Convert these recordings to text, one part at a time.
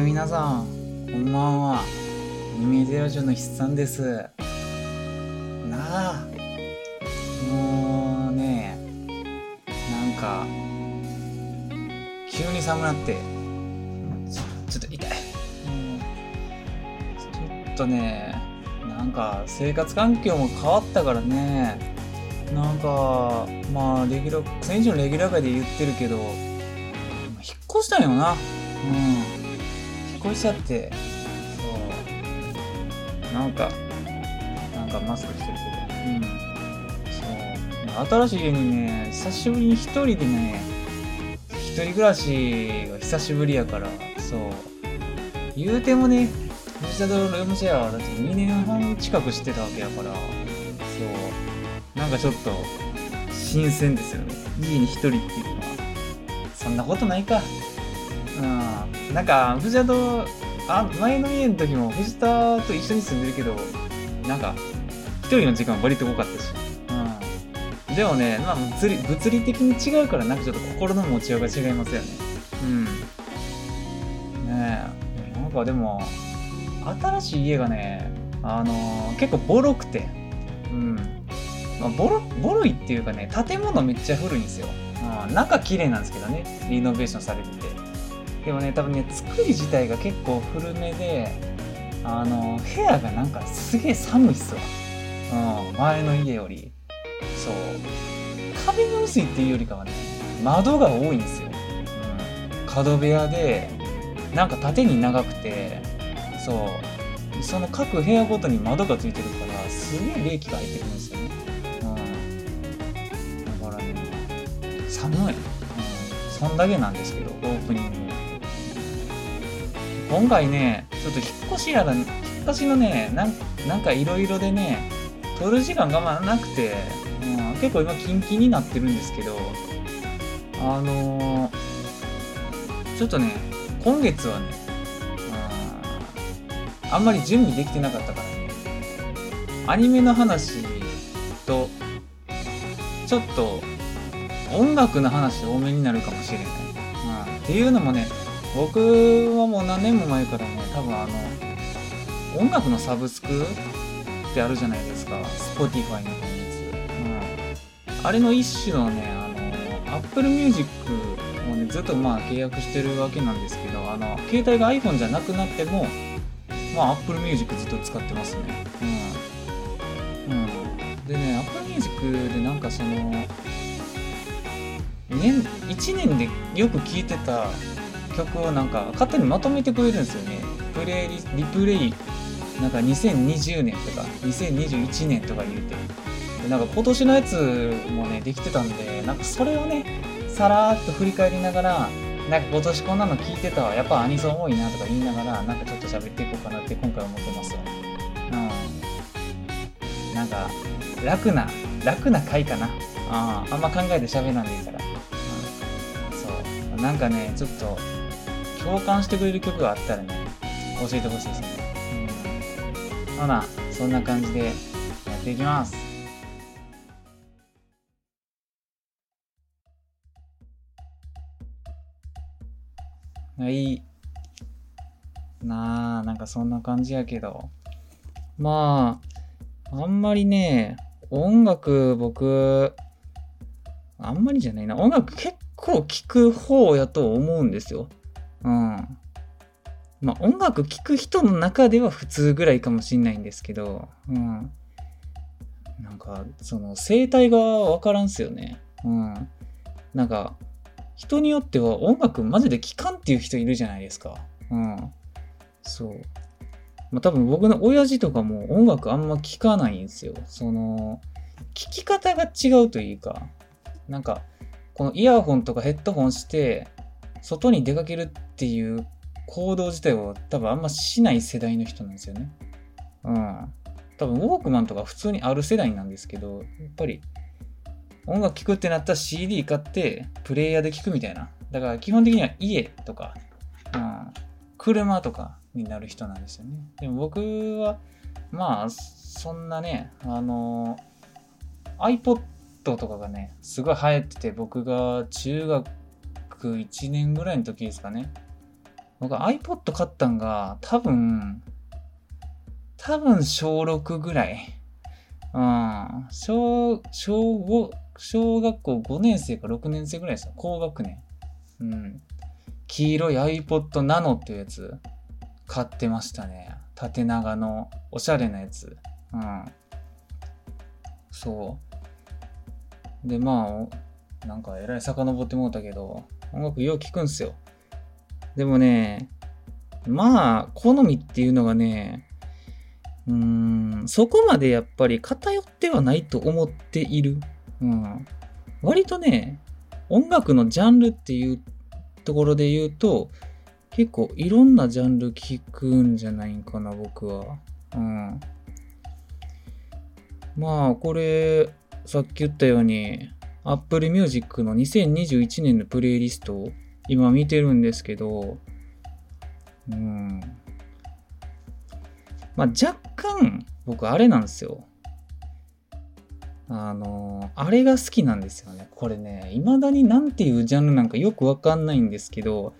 皆さん、こんばんは。イメージラジオの筆算です。なあ、もうね、なんか、急に寒なって、ちょっと痛い。ちょっとね、なんか生活環境も変わったからね、なんか、まあ、レギュラー、先週のレギュラー会で言ってるけど、引っ越したんよな。うん。引っ越しちゃって、そう。なんか、なんかマスクしてるけど、うん。そう。新しい家にね、久しぶりに一人でね、一人暮らしが久しぶりやから、そう。言うてもね、藤田のルームシェアはだって2年半近くしてたわけやから、そう。なんかちょっと、新鮮ですよね。家に一人っていうのは。そんなことないか。うん。なんか、藤田と、あ、前の家の時も藤田と一緒に住んでるけど、なんか、一人の時間割と多かったし。うん。でもね、まあ物理、物理的に違うから、なんかちょっと心の持ちようが違いますよね。うん。ね。なんかでも、新しい家がね、あのー結構ボロくて、うん。まあ、ボロ、ボロいっていうかね、建物めっちゃ古いんですよ。うん、中綺麗なんですけどね、リノベーションされてて。でもね、多分ね、作り自体が結構古めで、あの、部屋がなんかすげえ寒いっすわ。うん、前の家より。そう。壁が薄いっていうよりかはね、窓が多いんですよ。うん。角部屋で、なんか縦に長くて、そう。その各部屋ごとに窓がついてるから、すげえ冷気が入ってくるんですよね。うん。だからね、寒い。うん。そんだけなんですけど、オープニング。今回ね、ちょっと引っ越しやら、引っ越しのね、なんかいろいろでね、撮る時間がまなくて、うん、結構今キンキンになってるんですけど、あのーちょっとね、今月はね、うんあんまり準備できてなかったからね、アニメの話と、ちょっと音楽の話多めになるかもしれない。うん、っていうのもね、僕はもう何年も前からね、多分あの、音楽のサブスクってあるじゃないですか。Spotify みたいなやつ。うん。あれの一種のね、あの、Apple Music をね、ずっとまあ契約してるわけなんですけど、あの、携帯が iPhone じゃなくなっても、まあ Apple Music ずっと使ってますね。うん。うん。でね、Apple Music でなんかその、年、1年でよく聴いてた曲をなんか勝手にまとめてくれるんですよね。プレイリリプレイ、なんか2020年とか2021年とか言うて。でなんか今年のやつもね、できてたんで、なんかそれをね、さらーっと振り返りながら、なんか今年こんなの聞いてたわ、やっぱアニソン多いなとか言いながら、なんかちょっと喋っていこうかなって今回思ってます。うん。なんか、楽な、楽な回かな。ああんま考えて喋らんでいいから。うん。そう。なんかね、ちょっと、共感してくれる曲があったらね、教えてほしいですね。うん。ほな、そんな感じでやっていきます。はい。なあ、なんかそんな感じやけど。まあ、あんまりね、音楽僕、あんまりじゃないな。音楽結構聴く方やと思うんですよ。うん。まあ音楽聴く人の中では普通ぐらいかもしんないんですけど、うん。なんか、その生態がわからんすよね。うん。なんか、人によっては音楽マジで聴かんっていう人いるじゃないですか。うん。そう。まあ多分僕の親父とかも音楽あんま聴かないんですよ。その、聴き方が違うというか、なんか、このイヤホンとかヘッドホンして、外に出かけるっていう行動自体を多分あんましない世代の人なんですよね。うん。多分ウォークマンとか普通にある世代なんですけど、やっぱり音楽聴くってなったら CD 買ってプレイヤーで聴くみたいな。だから基本的には家とか、うん、車とかになる人なんですよね。でも僕は、まあ、そんなね、あの、iPod とかがね、すごい流行ってて、僕が中学1年ぐらいの時ですかね。僕 iPod 買ったんが多分、多分小6ぐらい。うん。小、小5、小学校5年生か6年生ぐらいですよ。高学年。うん。黄色い iPod Nano っていうやつ買ってましたね。縦長のおしゃれなやつ。うん。そう。で、まあ、なんかえらい遡ってもうたけど、音楽よう聞くんすよ。でもね、まあ、好みっていうのがね、うーん、そこまでやっぱり偏ってはないと思っている。うん。割とね、音楽のジャンルっていうところで言うと、結構いろんなジャンル聞くんじゃないんかな、僕は。うん。まあ、これ、さっき言ったように、Apple Music の2021年のプレイリストを今見てるんですけど、うん。まあ、若干、僕、あれなんですよ。あの、あれが好きなんですよね。これね、未だになんていうジャンルなんかよくわかんないんですけど、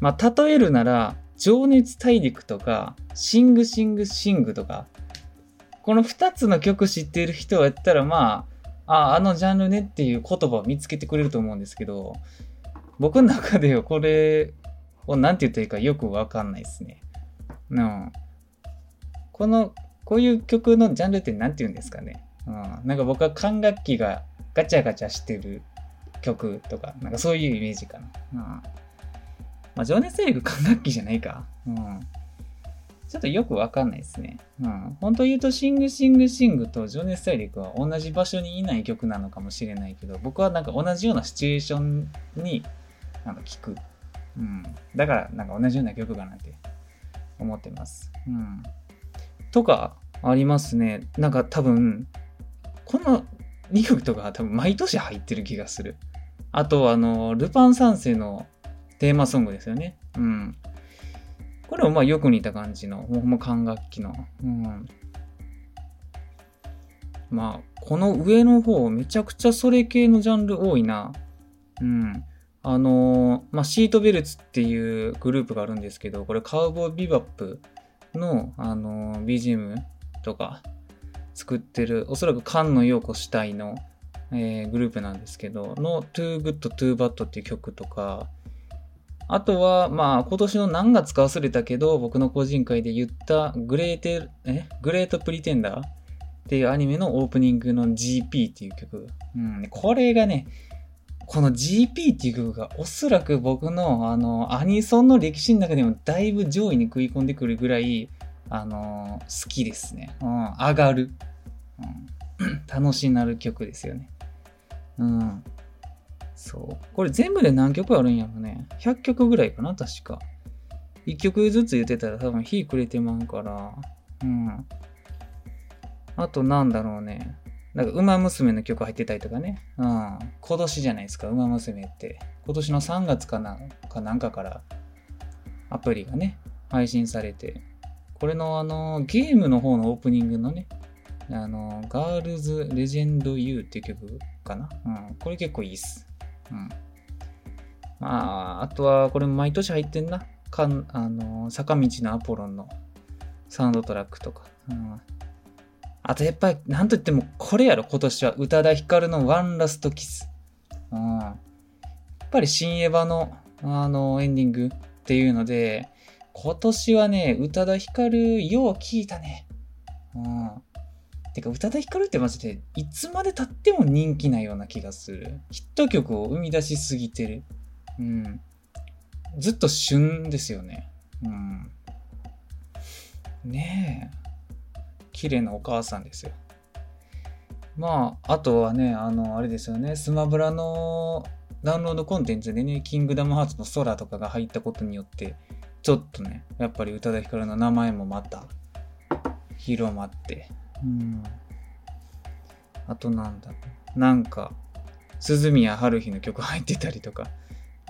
まあ、例えるなら、情熱大陸とか、シングシングシングとか、この2つの曲知っている人やったら、まあ、あ、あのジャンルねっていう言葉を見つけてくれると思うんですけど、僕の中ではこれを何て言ったらいいかよくわかんないですね。うん。この、こういう曲のジャンルって何て言うんですかね。うん。なんか僕は管楽器がガチャガチャしてる曲とか、なんかそういうイメージかな。うん。まあ、情熱大陸管楽器じゃないか。うん。ちょっとよくわかんないですね。うん。本当言うと、シングシングシングと情熱大陸は同じ場所にいない曲なのかもしれないけど、僕はなんか同じようなシチュエーションになんか聞く。うん。だから、なんか同じような曲かなって思ってます。うん。とか、ありますね。なんか多分、この2曲とか多分毎年入ってる気がする。あと、あの、ルパン三世のテーマソングですよね。うん。これもまあよく似た感じの、ほんま管楽器の。うん。まあ、この上の方、めちゃくちゃそれ系のジャンル多いな。うん。あのー、まあ、シートベルツっていうグループがあるんですけど、これカウボービバップの、あのー、BGM とか作ってる、おそらく菅野陽子主体の、えー、グループなんですけど、の Too Good Too Bad っていう曲とか、あとは、まあ、今年の何月か忘れたけど、僕の個人会で言ったグレーテ、え？グレートプリテンダーっていうアニメのオープニングの GP っていう曲。うん、これがね、この GP っていう曲がおそらく僕のあのアニソンの歴史の中でもだいぶ上位に食い込んでくるぐらいあの好きですね。うん、上がる、うん。楽しなる曲ですよね。うん。そう。これ全部で何曲あるんやろね。100曲ぐらいかな、確か。1曲ずつ言ってたら多分火くれてまうから。うん。あとなんだろうね。なんか、馬娘の曲入ってたりとかね。うん。今年じゃないですか、馬娘って。今年の3月かな、かなんかからアプリがね、配信されて。これのあの、ゲームの方のオープニングのね、あの、ガールズレジェンド U っていう曲かな。うん。これ結構いいっす。うん。まあ、あとは、これ毎年入ってんな。かんあの坂道のアポロンのサウンドトラックとか。うん、あと、やっぱり、なんといっても、これやろ、今年は。宇多田ヒカルのワンラストキス。うん、やっぱり、新エヴァの、あの、エンディングっていうので、今年はね、宇多田ヒカル、よう聞いたね。うん。てか、宇多田ヒカルってマジで、いつまで経っても人気なような気がする。ヒット曲を生み出しすぎてる。うん。ずっと旬ですよね。うん。ねえ。綺麗なお母さんですよ。まあ、あとはね、あの、あれですよね、スマブラのダウンロードコンテンツでね、キングダムハーツの空とかが入ったことによって、ちょっとね、やっぱり宇多田ヒカルの名前もまた広まって、うん。あとなんだなんか、鈴宮春日の曲入ってたりとか。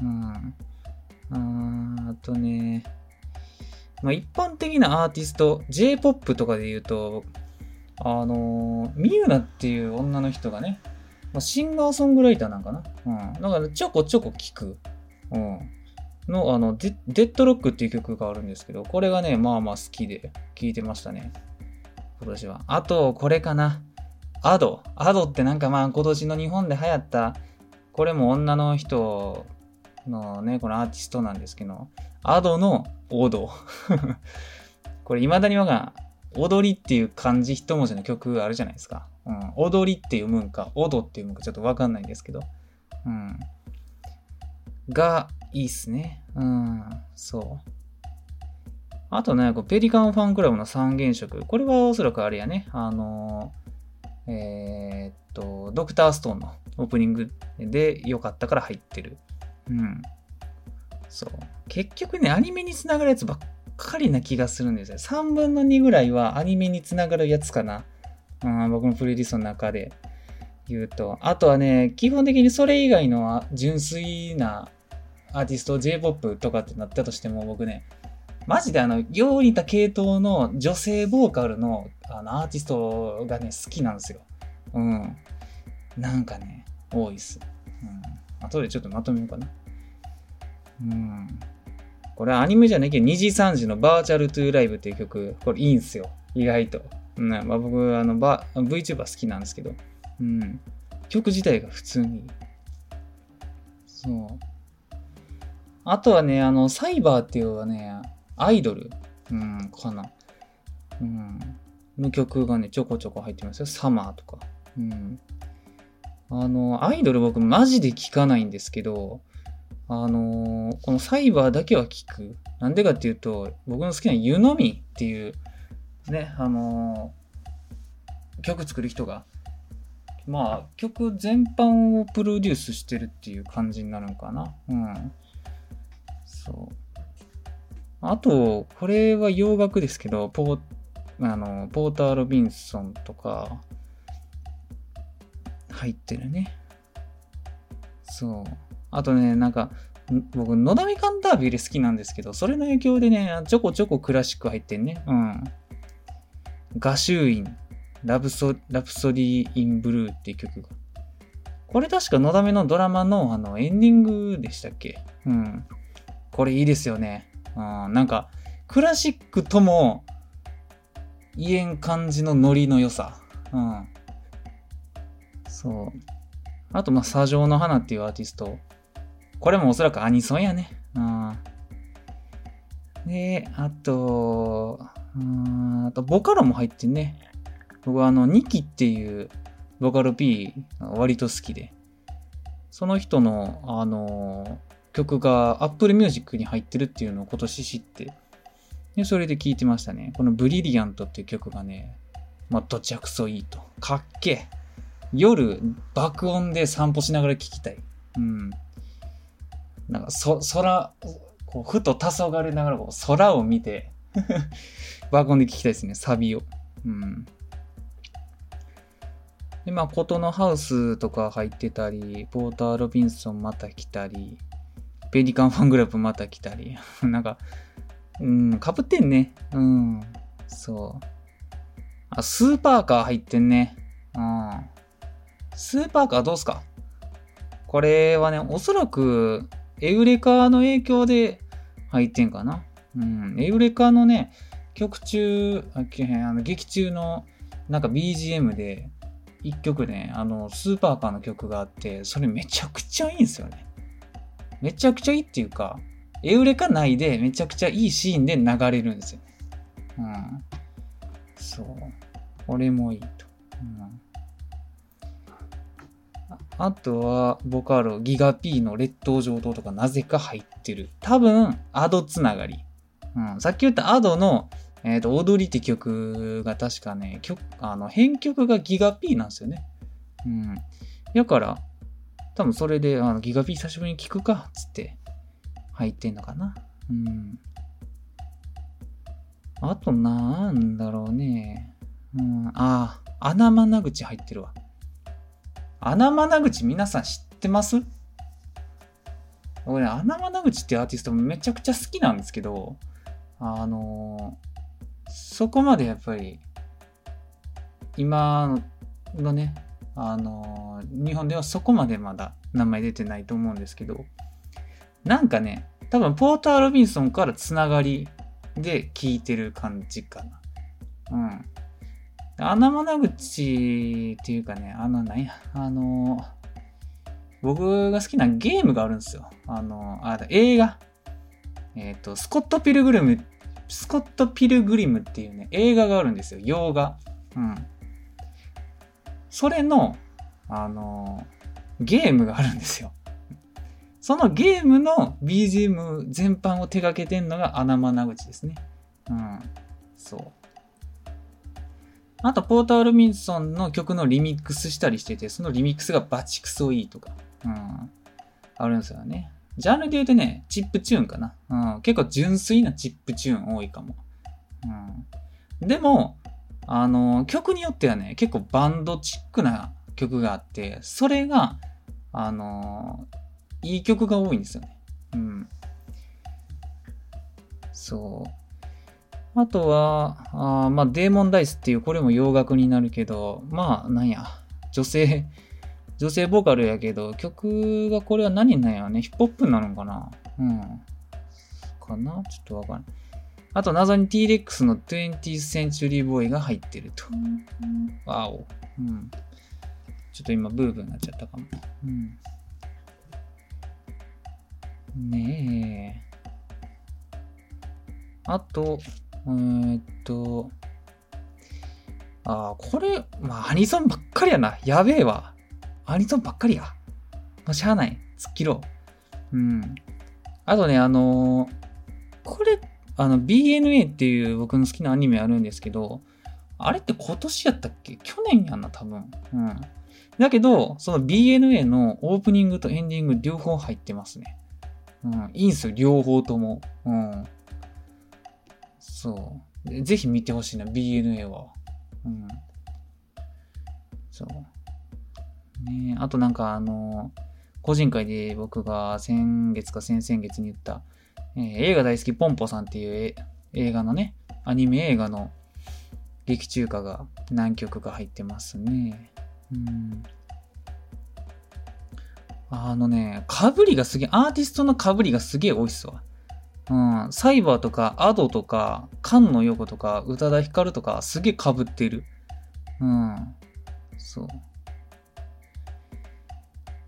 うん。ああとね、まあ、一般的なアーティスト、J-POP とかで言うと、あのー、ミユナっていう女の人がね、ま、シンガーソングライターなんかなうん。だからちょこちょこ聞く。うん。の、あの、デッドロックっていう曲があるんですけど、これがね、まあまあ好きで聴いてましたね。今年は。あと、これかな。アド。アドってなんかまあ今年の日本で流行った、これも女の人のね、このアーティストなんですけど、アドのオド。これ未だにわが踊りっていう漢字一文字の曲あるじゃないですか。うん。踊りって読むんか、オドって読むんかちょっとわかんないんですけど。うん。が、いいっすね。うん。そう。あとね、こうペリカンファンクラブの三原色。これはおそらくあれやね。あのー、えー、っと、ドクターストーンのオープニングで良かったから入ってる。うん。そう。結局ね、アニメにつながるやつばっかりな気がするんですよ。3分の2ぐらいはアニメにつながるやつかな。うん、僕のプレイリストの中で言うと。あとはね、基本的にそれ以外の純粋なアーティスト、J-POP とかってなったとしても僕ね、マジであの、よう似た系統の女性ボーカルのあのアーティストがね、好きなんですよ。うん。なんかね、多いっす。うん。後でちょっとまとめようかな。うん。これアニメじゃねえけど、2時3時のバーチャルトゥーライブっていう曲、これいいんすよ。意外と。うん、まあ、僕、あの、バ VTuber 好きなんですけど、うん。曲自体が普通にいい。そう。あとはね、あの、サイバーっていうのはね、アイドル、うん、かな。うん。の曲がね、ちょこちょこ入ってますよ。サマーとか。うん。あの、アイドル僕マジで聞かないんですけど、あの、このサイバーだけは聞く。なんでかっていうと、僕の好きな湯飲みっていう、ね、あの、曲作る人が、まあ、曲全般をプロデュースしてるっていう感じになるのかな。うん。そう。あと、これは洋楽ですけど、ポーあのポーター・ロビンソンとか、入ってるね。そう。あとね、なんか、僕、のだめカンタービレ好きなんですけど、それの影響でね、ちょこちょこクラシック入ってんね。うん。画集院、ラブソ、ラプソディ・イン・ブルーっていう曲が。これ確かのだめのドラマのあのエンディングでしたっけ？うん。これいいですよね。うん。なんか、クラシックとも言えん感じのノリの良さ。うん。そう。あと、まあ、砂上の花っていうアーティスト。これもおそらくアニソンやね。うん。で、あと、うん、あと、ボカロも入ってんね。僕はあの、ニキっていうボカロ P 割と好きで。その人の、あの曲が Apple Music に入ってるっていうのを今年知って、で、それで聴いてましたね。このブリリアントっていう曲がね、まあ、どちゃくそいいと。かっけ。夜、爆音で散歩しながら聴きたい。うん。なんか、そ、空、こう、ふと黄昏ながらこう空を見て 爆音で聴きたいですね、サビを。うん。で、まあ、ことのハウスとか入ってたり、ポーター・ロビンソンまた来たり、ペリカンファングループまた来たり、なんか、うん、かぶってんね。うん、そう。あ、スーパーカー入ってんね。うん。スーパーカーどうすか？これはね、おそらく、エウレカの影響で入ってんかな。うん。エウレカのね、曲中、あの劇中のなんか BGM で、一曲ね、あの、スーパーカーの曲があって、それめちゃくちゃいいんですよね。めちゃくちゃいいっていうか、エウレカ内でめちゃくちゃいいシーンで流れるんですよ。うん。そう。これもいいと。うんあとは、ボカロ、ギガ P の劣等上等とかなぜか入ってる。多分、アドつながり。うん。さっき言ったアドの、えっ、ー、と、踊りって曲が確かね、曲、あの、編曲がギガ P なんですよね。うん。だから、多分それで、あの、ギガ P 久しぶりに聞くか、つって入ってんのかな。うん。あと、なんだろうね。うん。ああ、穴まな口入ってるわ。穴まな口皆さん知ってます？俺、穴まな口ってアーティストめちゃくちゃ好きなんですけど、あのー、そこまでやっぱり、今のね、あの、日本ではそこまでまだ名前出てないと思うんですけど、なんかね、多分ポーター・ロビンソンからつながりで聞いてる感じかな。うん。穴間口っていうかね、あの、なんや、あの、僕が好きなゲームがあるんですよ。あの、あ、映画。えっ、ー、と、スコット・ピルグリム、スコット・ピルグリムっていうね、映画があるんですよ。洋画。うん。それの、あの、ゲームがあるんですよ。そのゲームの BGM 全般を手掛けてんのが穴間口ですね。うん。そう。あと、ポーター・ルミンソンの曲のリミックスしたりしてて、そのリミックスがバチクソいいとか、うん、あるんですよね。ジャンルで言うとね、チップチューンかな。うん、結構純粋なチップチューン多いかも。うん、でも、あの、曲によってはね、結構バンドチックな曲があって、それが、あの、いい曲が多いんですよね。うん。そう。あとは、あまあ、デーモンダイスっていう、これも洋楽になるけど、まあ、なんや、女性、女性ボーカルやけど、曲がこれは何なんやね。ヒップホップなのかなうん。かな？ちょっとわかんない。あと、謎に T-Rex の 20th Century Boy が入ってると。わお。うん。ちょっと今、ブーブーになっちゃったかも。うん。ねえ。あと、えー、っと、ああ、これ、まあ、アニソンばっかりやな。やべえわ。アニソンばっかりや。まあ、しゃあない。突っ切ろう。うん。あとね、あのー、これ、あの、BNA っていう僕の好きなアニメあるんですけど、あれって今年やったっけ？去年やんな、多分。うん。だけど、その BNA のオープニングとエンディング両方入ってますね。うん、いいんすよ、両方とも。うん。そう。ぜひ見てほしいな、BNA は。うん。そう。ねあとなんかあの、個人会で僕が先月か先々月に言った、えー、映画大好きポンポさんっていう映画のね、アニメ映画の劇中歌が何曲か入ってますね。うん。あのね、かぶりがすげえ、アーティストのかぶりがすげえ多いっすわ。うん、サイバーとか、アドとか、菅野陽子とか、宇多田ヒカルとか、すげえかぶってる。うん。そう。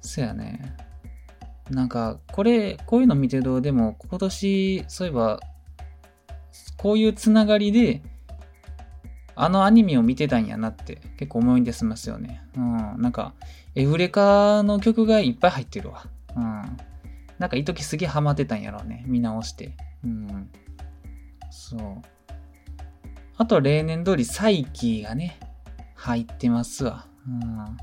そやね。なんか、これ、こういうの見てると、でも、今年、そういえば、こういうつながりで、あのアニメを見てたんやなって結構思い出しますよね。うん。なんか、エフレカの曲がいっぱい入ってるわ。うん。なんか、いときすげえハマってたんやろうね。見直して。うん。そう。あと、例年通り、サイキーがね、入ってますわ。うん。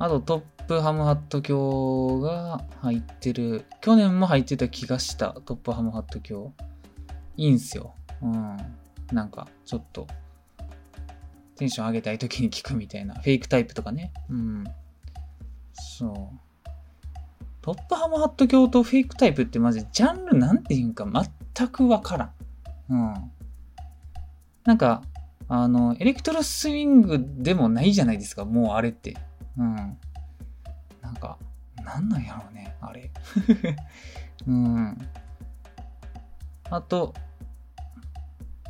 あと、トップハムハット教が入ってる。去年も入ってた気がした。トップハムハット教。いいんすよ。うん。なんか、ちょっと、テンション上げたい時に聞くみたいな。フェイクタイプとかね。うん。そう。トップハムハット教とフェイクタイプってマジジャンルなんていうんか全くわからん。うん。なんか、あの、エレクトロスイングでもないじゃないですか、もうあれって。うん。なんか、なんなんやろうね、あれ。うん。あと、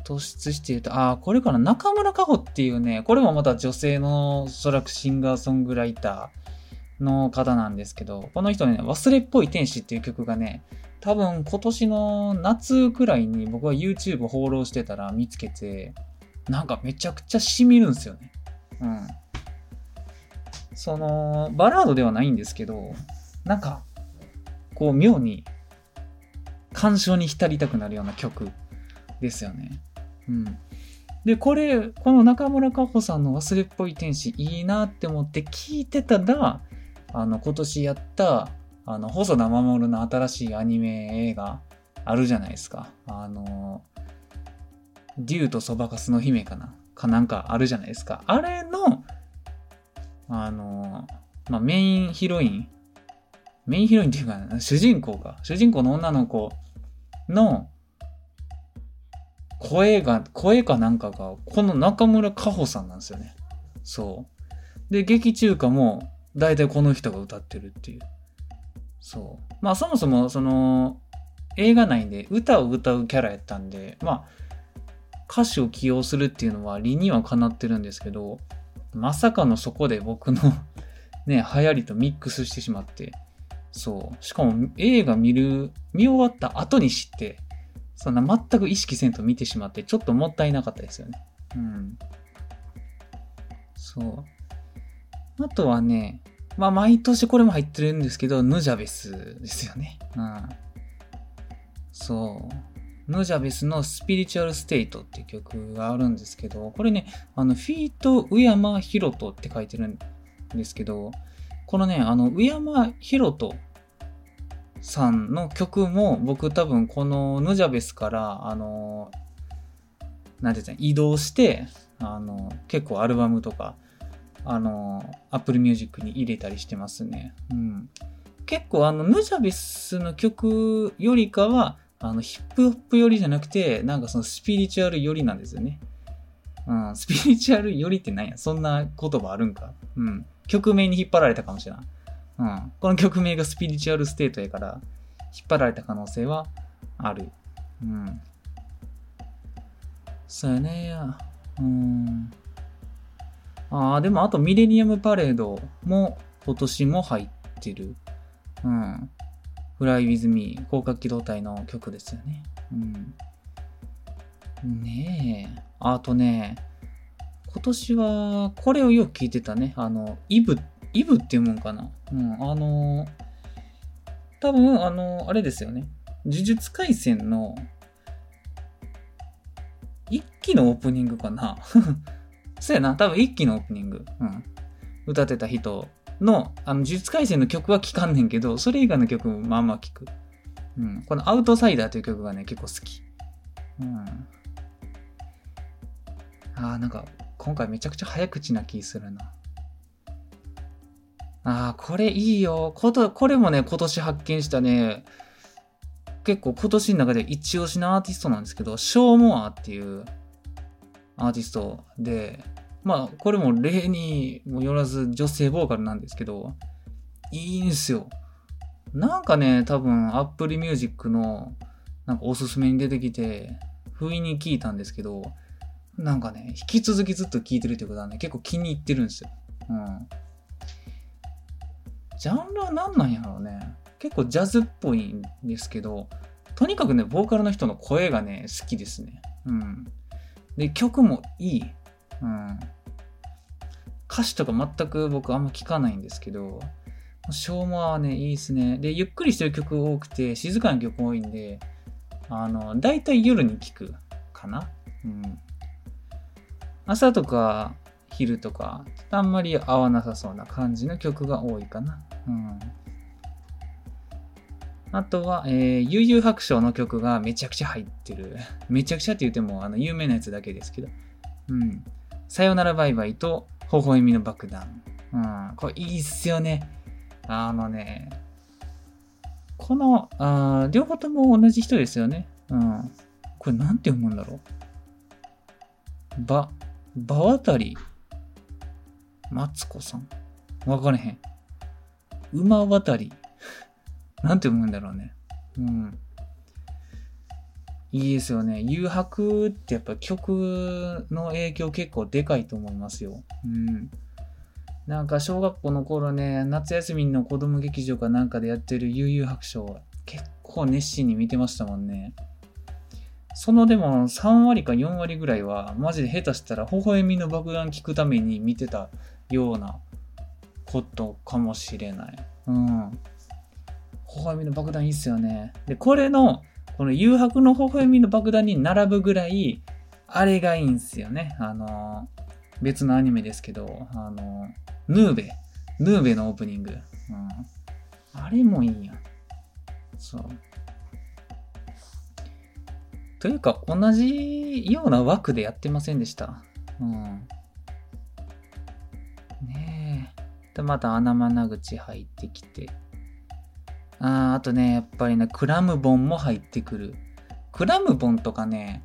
突出して言うと、ああ、これかな、中村佳穂っていうね、これもまた女性のおそらくシンガーソングライターの方なんですけど、この人ね、忘れっぽい天使っていう曲がね、多分今年の夏くらいに僕は YouTube 放浪してたら見つけて、なんかめちゃくちゃ染みるんですよね。うん。その、バラードではないんですけど、なんか、こう妙に感傷に浸りたくなるような曲ですよね。うん。で、これ、この中村佳穂さんの忘れっぽい天使いいなって思って聞いてたら、あの、今年やった、あの、細田守の新しいアニメ映画あるじゃないですか。あの、竜とそばかすの姫かなかなんかあるじゃないですか。あれの、あの、まあ、メインヒロイン、メインヒロインっていうか、主人公か。主人公の女の子の、声が、声かなんかが、この中村佳穂さんなんですよね。そう。で、劇中歌も、大体この人が歌ってるっていう。そう。まあそもそもその映画内で歌を歌うキャラやったんで、まあ歌手を起用するっていうのは理にはかなってるんですけど、まさかのそこで僕の ね、流行りとミックスしてしまって、そう。しかも映画見る、見終わった後に知って、そんな全く意識せんと見てしまって、ちょっともったいなかったですよね。うん。そう。あとはね、まあ毎年これも入ってるんですけど、ヌジャベスですよね。うん。そう。ヌジャベスのスピリチュアルステイトって曲があるんですけど、これね、あの、フィート・ウヤマ・ヒロトって書いてるんですけど、このね、あの、ウヤマ・ヒロトさんの曲も僕多分このヌジャベスからあのなんていうんですか移動してあの結構アルバムとかあの Apple Music に入れたりしてますね。うん、結構あのヌジャベスの曲よりかはあのヒップホップ寄りじゃなくてなんかそのスピリチュアル寄りなんですよね。うん、スピリチュアル寄りって何や？そんな言葉あるんか？うん。曲名に引っ張られたかもしれない。うん。この曲名がスピリチュアルステートやから、引っ張られた可能性はある。うん。そうやねや。うん。ああ、でもあとミレニアムパレードも今年も入ってる。うん。フライウィズミー、広角機動隊の曲ですよね。うん。ねえ。あとね、今年はこれをよく聞いてたね。あの、イブ、イブっていうもんかな。うん。あの多分、あのあれですよね。呪術廻戦の一期のオープニングかな。そうやな。多分一期のオープニング。うん。歌ってた人の、あの、呪術廻戦の曲は聴かんねんけど、それ以外の曲もまあまあ聴く。うん。このアウトサイダーという曲がね、結構好き。うん。ああ、なんか、今回めちゃくちゃ早口な気するな。ああ、これいいよ。こと、これもね、今年発見したね、結構今年の中で一押しのアーティストなんですけど、ショーモアっていうアーティストで、まあ、これも例にもよらず女性ボーカルなんですけど、いいんすよ。なんかね、多分 Apple Music のなんかおすすめに出てきて、不意に聞いたんですけど、なんかね、引き続きずっと聴いてるってことはね、結構気に入ってるんですよ。うん。ジャンルは何なんやろうね。結構ジャズっぽいんですけど、とにかくね、ボーカルの人の声がね、好きですね。うん。で、曲もいい。うん。歌詞とか全く僕あんま聞かないんですけど、ショーモアはね、いいですね。で、ゆっくりしてる曲多くて、静かな曲多いんで、あの、だいたい夜に聴くかな。うん。朝とか昼とか、あんまり合わなさそうな感じの曲が多いかな。うん。あとは、えー、悠々白書の曲がめちゃくちゃ入ってる。めちゃくちゃって言っても、あの、有名なやつだけですけど。うん。さよならバイバイと、微笑みの爆弾。うん。これいいっすよね。あのね、この、あ両方とも同じ人ですよね。うん。これなんて読むんだろう。ば、場渡り、マツコさん。わかれへん。馬渡り。なんて読むんだろうね。うん。いいですよね。誘白ってやっぱ曲の影響結構でかいと思いますよ。うん。なんか小学校の頃ね、夏休みの子供劇場かなんかでやってる悠々白書結構熱心に見てましたもんね。そのでも3割か4割ぐらいはマジで下手したら微笑みの爆弾聞くために見てたようなことかもしれない。うん。微笑みの爆弾いいっすよね。で、これの、この誘白の微笑みの爆弾に並ぶぐらい、あれがいいんすよね。あの別のアニメですけど、あのヌーベ。ヌーベのオープニング。うん。あれもいいやん。そう。というか、同じような枠でやってませんでした。うん。ねえ。で、また穴間口入ってきて。ああとね、やっぱりね、クラムボンも入ってくる。クラムボンとかね、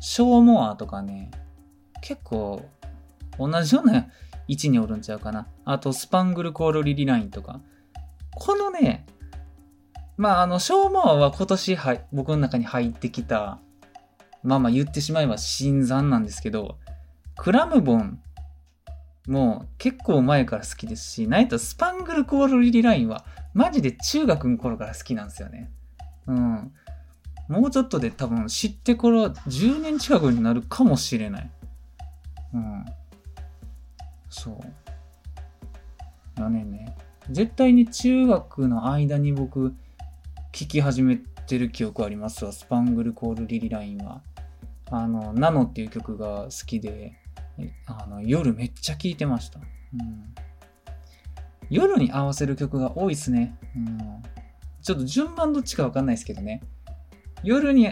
ショーモアとかね、結構同じような 位置におるんちゃうかな。あと、スパングルコールリリラインとか。このね、まあ、あの、ショーモアは今年は僕の中に入ってきた、まあまあ言ってしまえば新参なんですけど、クラムボンもう結構前から好きですし、ナイトスパングルコールリリラインはマジで中学の頃から好きなんですよね。うん。もうちょっとで多分知ってから10年近くになるかもしれない。うん。そう。だねね。絶対に中学の間に僕、聴き始めてる記憶ありますわ。スパングルコールリリラインは。あの、ナノっていう曲が好きで、あの夜めっちゃ聴いてました。うん、夜に合わせる曲が多いっすね。うん、ちょっと順番どっちかわかんないですけどね。夜に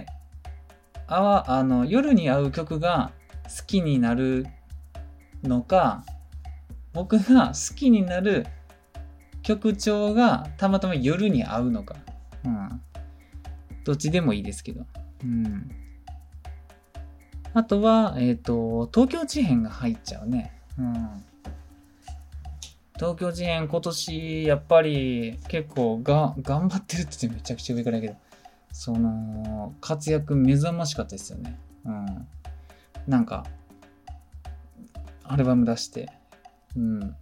ああの夜に合う曲が好きになるのか、僕が好きになる曲調がたまたま夜に合うのか。うん。どっちでもいいですけど。うん。あとは、えっ、ー、と、東京事変が入っちゃうね。うん。東京事変今年、やっぱり結構が頑張ってるって言ってめちゃくちゃ上からだけど、その、活躍目覚ましかったですよね。うん。なんか、アルバム出して、うん。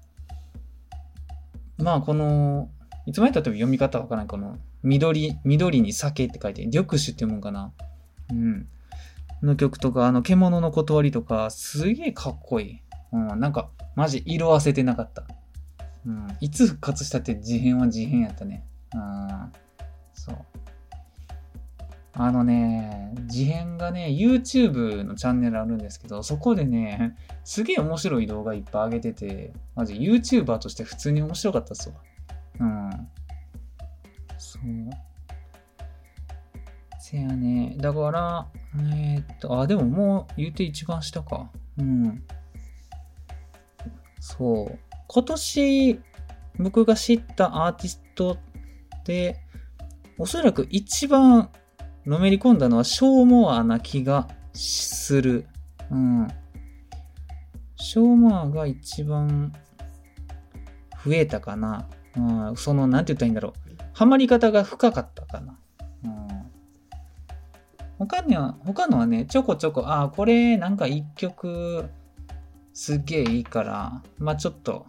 まあ、この、いつもやったら読み方わからない、この、緑、緑に酒って書いて、緑酒って読むんかな。うん。の曲とか、あの、獣の断りとか、すげえかっこいい。うん、なんか、マジ色あせてなかった。うん、いつ復活したって事変は事変やったね。うん、そう。あのね、事変がね、YouTube のチャンネルあるんですけど、そこでね、すげえ面白い動画いっぱい上げてて、マジ YouTuber として普通に面白かったっすわ。うん。そう。せやね。だから、えー、っと、あ、でももう言うて一番下か。うん。そう。今年、僕が知ったアーティストで、おそらく一番のめり込んだのはショーモアな気がする。うん。ショーモアが一番増えたかな。うん、その、なんて言ったらいいんだろう。ハマり方が深かったかな。うん他には、他のはね、ちょこちょこ、ああ、これなんか一曲すっげえいいから、まあちょっと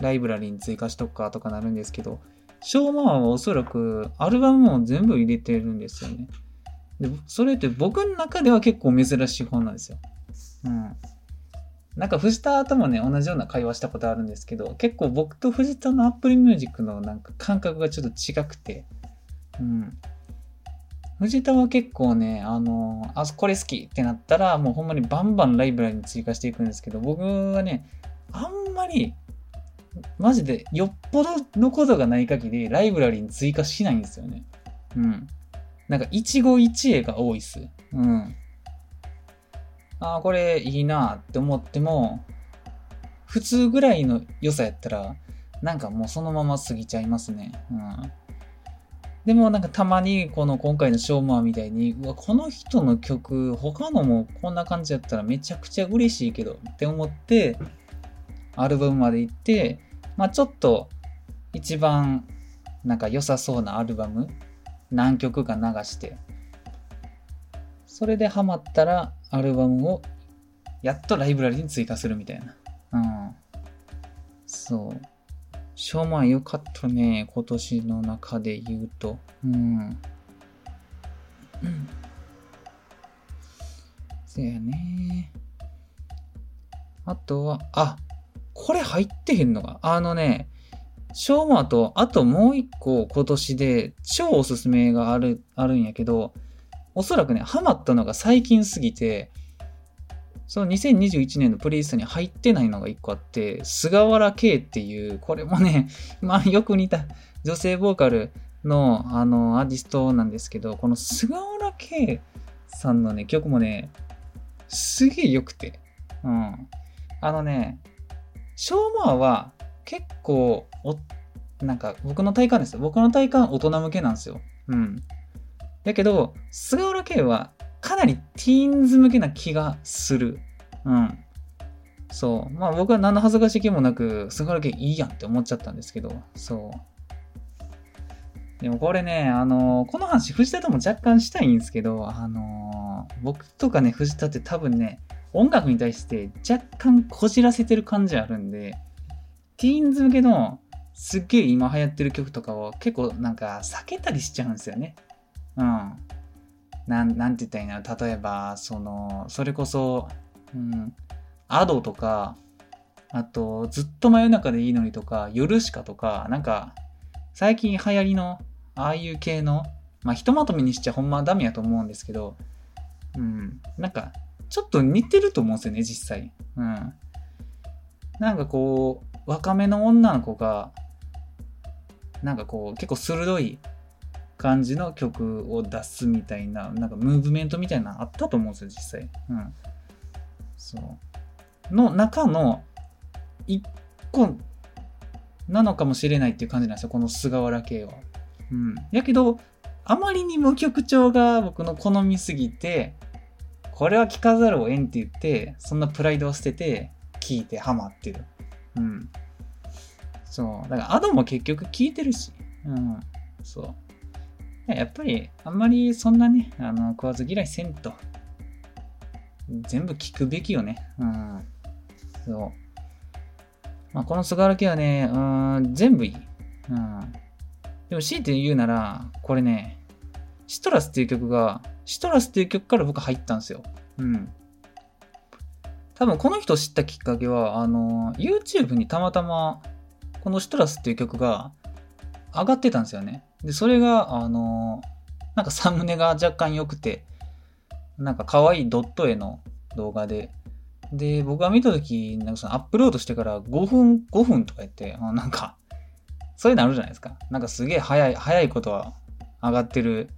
ライブラリに追加しとくかとかなるんですけど、ショーマンはおそらくアルバムも全部入れてるんですよね。で、それって僕の中では結構珍しい方なんですよ。うん。なんか藤田ともね、同じような会話したことあるんですけど、結構僕と藤田の Apple Music のなんか感覚がちょっと違くて、うん。藤田は結構ね、あの、あそ、これ好きってなったら、もうほんまにバンバンライブラリに追加していくんですけど、僕はね、あんまり、マジでよっぽどのことがない限り、ライブラリに追加しないんですよね。うん。なんか、一期一会が多いっす。うん。ああ、これいいなって思っても、普通ぐらいの良さやったら、なんかもうそのまま過ぎちゃいますね。うん。でもなんかたまにこの今回のショーマーみたいに、うわ、この人の曲、他のもこんな感じだったらめちゃくちゃ嬉しいけどって思って、アルバムまで行って、まあちょっと一番なんか良さそうなアルバム、何曲か流して、それでハマったらアルバムをやっとライブラリに追加するみたいな。うん。そう。ショーマン良かったね。今年の中で言うと。うん。せやね。あとは、あ、これ入ってへんのか。あのね、ショーマと、あともう一個今年で超おすすめがある、あるんやけど、おそらくね、ハマったのが最近すぎて、その2021年のプレイリストに入ってないのが一個あって、菅原圭っていう、これもね、まあよく似た女性ボーカルのあのアーティストなんですけど、この菅原圭さんのね、曲もね、すげえ良くて。うん。あのね、ショーモアは結構お、なんか僕の体感ですよ。僕の体感大人向けなんですよ。うん。だけど、菅原圭はかなりティーンズ向けな気がする。うん。そう。まあ僕は何の恥ずかしい気もなく、菅原家いいやんって思っちゃったんですけど、そう。でもこれね、あのーこの話藤田とも若干したいんですけど、あのー僕とかね、藤田って多分ね、音楽に対して若干こじらせてる感じあるんで、ティーンズ向けのすっげえ今流行ってる曲とかを結構なんか避けたりしちゃうんですよね。うん。なん、なんて言ったらいいの例えば、その、それこそ、うん、アドとか、あと、ずっと真夜中でいいのにとか、夜しかとか、なんか、最近流行りの、ああいう系の、まあ、ひとまとめにしちゃほんまはダメやと思うんですけど、うん、なんか、ちょっと似てると思うんですよね、実際。うん。なんかこう、若めの女の子が、なんかこう、結構鋭い感じの曲を出すみたいな、なんかムーブメントみたいなのあったと思うんですよ、実際。うん。そう。の中の一個なのかもしれないっていう感じなんですよ、この菅原系は。うん。やけど、あまりにも曲調が僕の好みすぎて、これは聴かざるを得んって言って、そんなプライドを捨てて、聴いてハマってる。うん。そう。だから、アドも結局聴いてるし。うん。そう。やっぱり、あんまりそんなね、あの、食わず嫌いせんと。全部聞くべきよね。うん。そう。まあ、この菅原家はね、うん、全部いい。うん。でも強いて言うなら、これね、シトラスっていう曲が、シトラスっていう曲から僕入ったんですよ。うん。多分この人知ったきっかけは、あの、YouTube にたまたま、このシトラスっていう曲が上がってたんですよね。で、それが、あの、なんかサムネが若干良くて、なんか可愛いドット絵の動画で、で、僕が見たとき、なんかそのアップロードしてから5分、5分とか言って、あなんか、そういうのあるじゃないですか。なんかすげえ早い、早いことは上がってる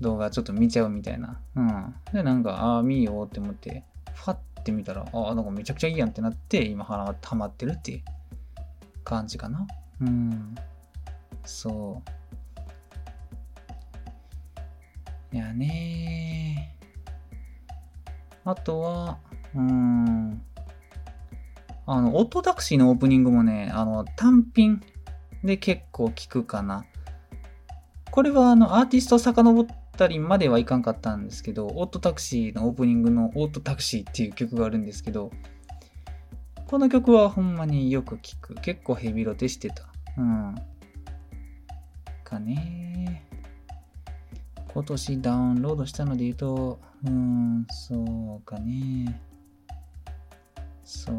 動画ちょっと見ちゃうみたいな。うん。で、なんか、ああ、見ようって思って、ファって見たら、ああ、なんかめちゃくちゃいいやんってなって、今はまってるっていう感じかな。うん。そう。いやねあとは、うん。あの、オートタクシーのオープニングもね、あの、単品で結構聞くかな。これはあの、アーティスト遡ったりまではいかんかったんですけど、オートタクシーのオープニングのオートタクシーっていう曲があるんですけど、この曲はほんまによく聞く。結構ヘビロテしてた。うん。かね今年ダウンロードしたので言うと、うーん、そうかね。そう。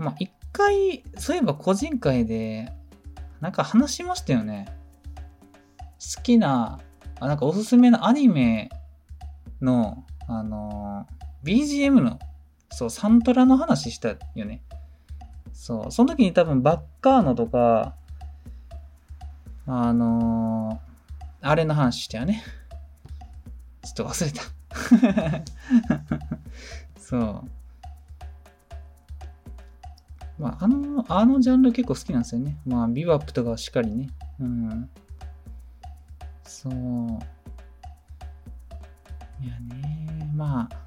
まあ、一回、そういえば個人会で、なんか話しましたよね。好きな、あなんかおすすめのアニメの、あのー BGM の、そう、サントラの話したよね。そう、その時に多分バッカーノとか、あのーあれの話したよね。ちょっと忘れた。そう。まあ、あの、あのジャンル結構好きなんですよね。まあ、ビバップとかはしっかりね。うん。そう。いやね、まあ、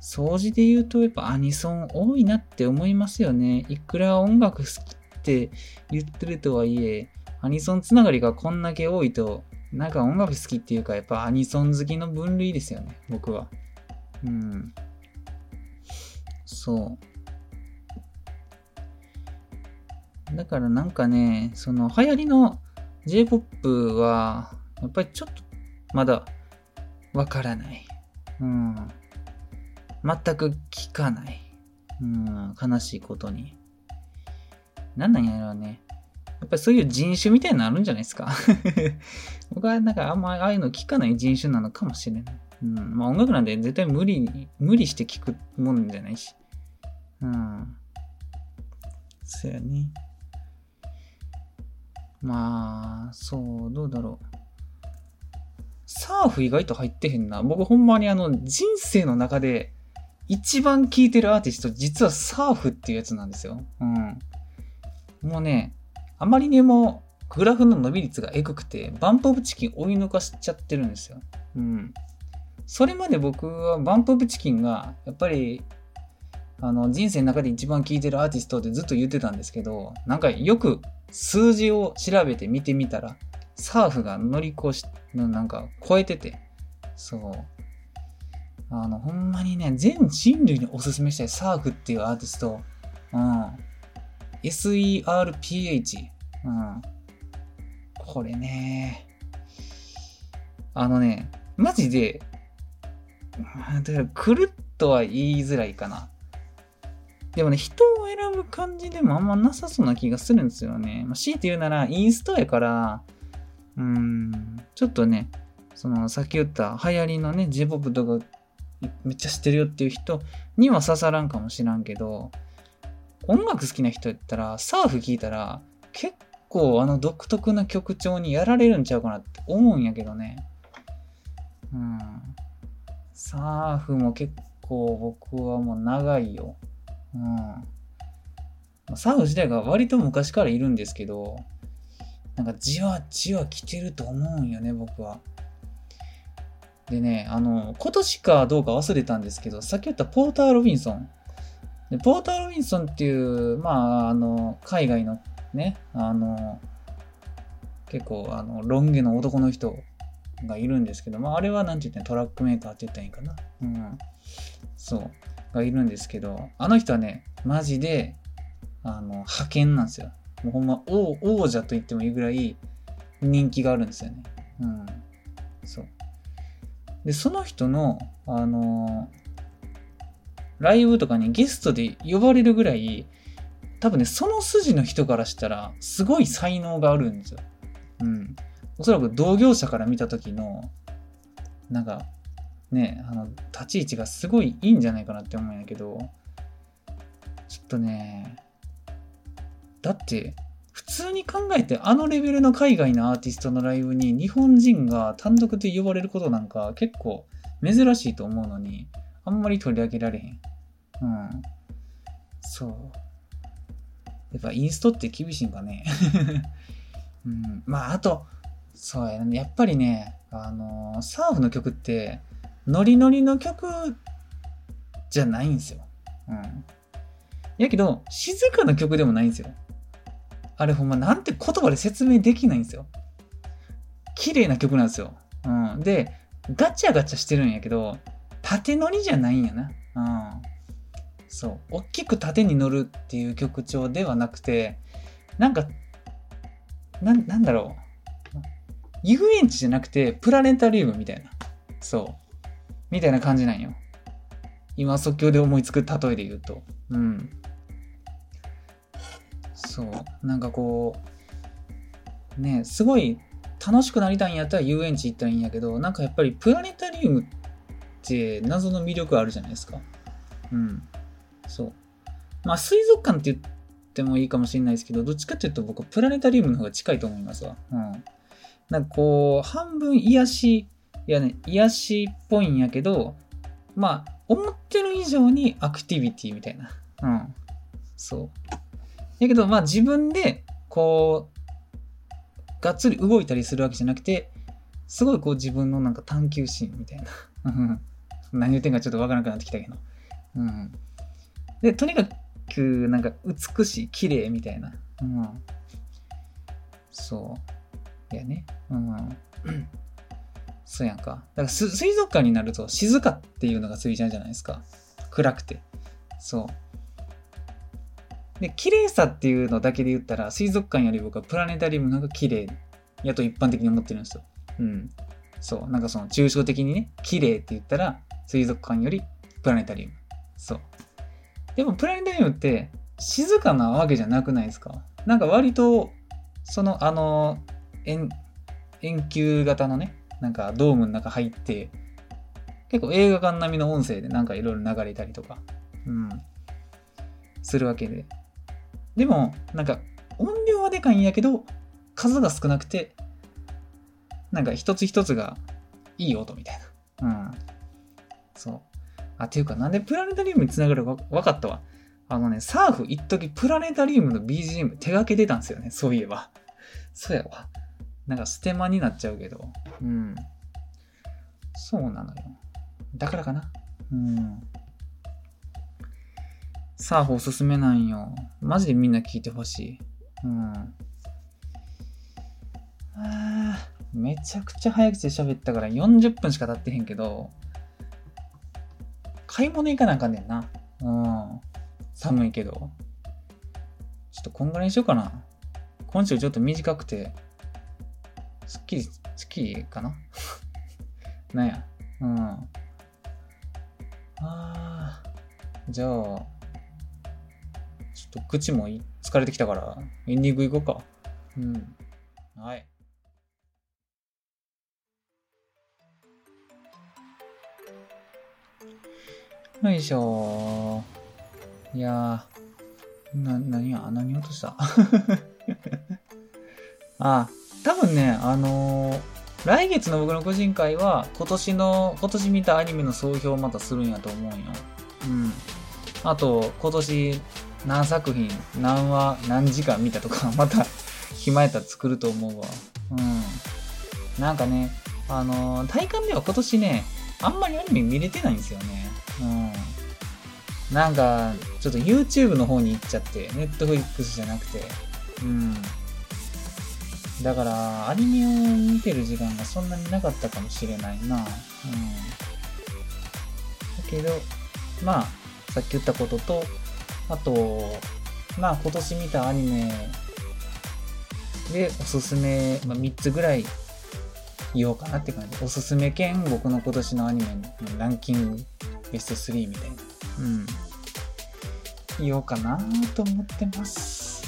掃除で言うとやっぱアニソン多いなって思いますよね。いくら音楽好きって言ってるとはいえ、アニソンつながりがこんだけ多いと、なんか音楽好きっていうか、やっぱアニソン好きの分類ですよね、僕は。うん。そう。だからなんかね、その流行りの J-POP は、やっぱりちょっとまだわからない。うん。全く聞かない。うん、悲しいことに。なんなんやろうね。やっぱりそういう人種みたいになるんじゃないですか。僕はなんかあんまああいうの聞かない人種なのかもしれない。うん。まあ音楽なんで絶対無理に、無理して聞くもんじゃないし。うん。そうやね。まあ、そう、どうだろう。サーフ意外と入ってへんな。僕ほんまにあの人生の中で一番聴いてるアーティスト実はサーフっていうやつなんですよ。うん。もうね、あまりにもグラフの伸び率がエグくて、バンプオブチキン追い抜かしちゃってるんですよ。うん。それまで僕はバンプオブチキンが、やっぱり、あの、人生の中で一番聴いてるアーティストってずっと言ってたんですけど、なんかよく数字を調べて見てみたら、サーフが乗り越し、なんか超えてて、そう。あの、ほんまにね、全人類におすすめしたいサーフっていうアーティスト、うん。SERPH。うん。これね、あのね、マジで、だから来るとは言いづらいかな。でもね、人を選ぶ感じでもあんまなさそうな気がするんですよね。まあ、強いて言うなら、インストやから、うーん、ちょっとね、その、さっき言った流行りのね、J-POP とかめっちゃ知ってるよっていう人には刺さらんかもしらんけど、音楽好きな人やったら、サーフ聴いたら、結構あの独特な曲調にやられるんちゃうかなって思うんやけどね。うん。サーフも結構僕はもう長いよ。うん。サーフ自体が割と昔からいるんですけど、なんかじわじわ来てると思うんよね、僕は。でね、あの、今年かどうか忘れたんですけど、さっき言ったポーター・ロビンソン。でポーター・ロビンソンっていう、まあ、あの、海外のね、あの、結構、あの、ロン毛の男の人がいるんですけど、まあ、あれはなんて言ったらトラックメーカーって言ったらいいかな。うん。そう。がいるんですけど、あの人はね、マジで、あの、派遣なんですよ。もうほんま王、王者と言ってもいいぐらい人気があるんですよね。うん。そう。で、その人の、あのライブとかにゲストで呼ばれるぐらい、多分ね、その筋の人からしたら、すごい才能があるんですよ。うん。おそらく同業者から見た時の、なんか、ね、あの、立ち位置がすごいいいんじゃないかなって思うんやけど、ちょっとね、だって、普通に考えてあのレベルの海外のアーティストのライブに日本人が単独で呼ばれることなんか結構珍しいと思うのに、あんまり取り上げられへん。うん。そう。やっぱインストって厳しいんかね。うん。まあ、あと、そうやね。やっぱりね、あのー、サーフの曲って、ノリノリの曲じゃないんですよ。うん。やけど、静かな曲でもないんですよ。あれほんまなんて言葉で説明できないんですよ。綺麗な曲なんですよ。うん。で、ガチャガチャしてるんやけど、縦乗りじゃないんやな。うん。そう。大きく縦に乗るっていう曲調ではなくて、なんか、ななんだろう。遊園地じゃなくて、プラネタリウムみたいな。そう。みたいな感じなんよ。今即興で思いつく例えで言うと。うん。そう。なんかこう、ね、すごい楽しくなりたいんやったら遊園地行ったらいいんやけど、なんかやっぱりプラネタリウムって謎の魅力あるじゃないですか。うん。そう。まあ水族館って言ってもいいかもしれないですけど、どっちかっていうと僕はプラネタリウムの方が近いと思いますわ。うん。なんかこう、半分癒しいやね、癒しっぽいんやけど、まあ、思ってる以上にアクティビティみたいな。うん。そう。やけど、まあ自分で、こう、がっつり動いたりするわけじゃなくて、すごいこう自分のなんか探求心みたいな。何言ってんかちょっとわからなくなってきたけど。うん。で、とにかく、なんか美しい、綺麗みたいな。うん。そう。いやね。うん。そうやんか。だから水族館になると静かっていうのがついちゃうじゃないですか。暗くて。そう。で、綺麗さっていうのだけで言ったら、水族館より僕はプラネタリウムの方が綺麗やと一般的に思ってるんですよ。うん。そう。なんかその抽象的にね、綺麗って言ったら、水族館よりプラネタリウム。そう。でもプラネタリウムって静かなわけじゃなくないですか？なんか割と、その、あの、円、円球型のね、なんかドームの中入って、結構映画館並みの音声でなんかいろいろ流れたりとか、うん、するわけで。でも、なんか音量はでかいんやけど、数が少なくて、なんか一つ一つがいい音みたいな。うん。そう。あ、っていうか、なんでプラネタリウムにつながるか分かったわ。あのね、サーフ一時プラネタリウムの BGM 手掛けてたんですよね。そういえば。そうやわ。なんかステマになっちゃうけど。うん。そうなのよ。だからかな。うん。サーフおすすめなんよ。マジでみんな聞いてほしい。うん。あめちゃくちゃ早口で喋ったから40分しか経ってへんけど、買い物行かなあかんねんな。うん。寒いけど。ちょっとこんぐらいにしようかな。今週ちょっと短くて、すっきり、すっきりかな なんや。うん。あーじゃあ、ちょっと口もい疲れてきたから、エンディング行こうか。うん。はい。よいしょいやー、な、何や、何落とした？あ、多分ね、あのー来月の僕の個人会は、今年の、今年見たアニメの総評をまたするんやと思うんよ。うん。あと、今年何作品、何話、何時間見たとか、また暇やったら作ると思うわ。うん。なんかね、あのー体感では今年ね、あんまりアニメ見れてないんですよね。うん。なんか、ちょっと YouTube の方に行っちゃって、Netflix じゃなくて。うん。だから、アニメを見てる時間がそんなになかったかもしれないな。うん。だけど、まあ、さっき言ったことと、あと、まあ今年見たアニメでおすすめ、まあ、3つぐらい言おうかなって感じ。おすすめ兼僕の今年のアニメのランキングベスト3みたいな。うん。言おうかなと思ってます。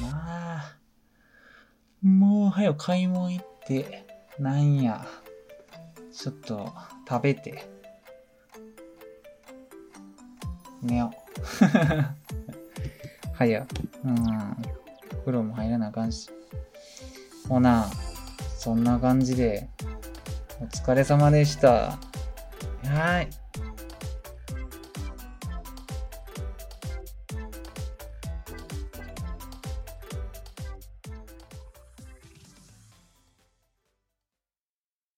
まあ、もう早く買い物行って、なんや、ちょっと食べて、寝よう。早う。うん。風呂も入らなあかんし。ほな、そんな感じで、お疲れ様でした。はい。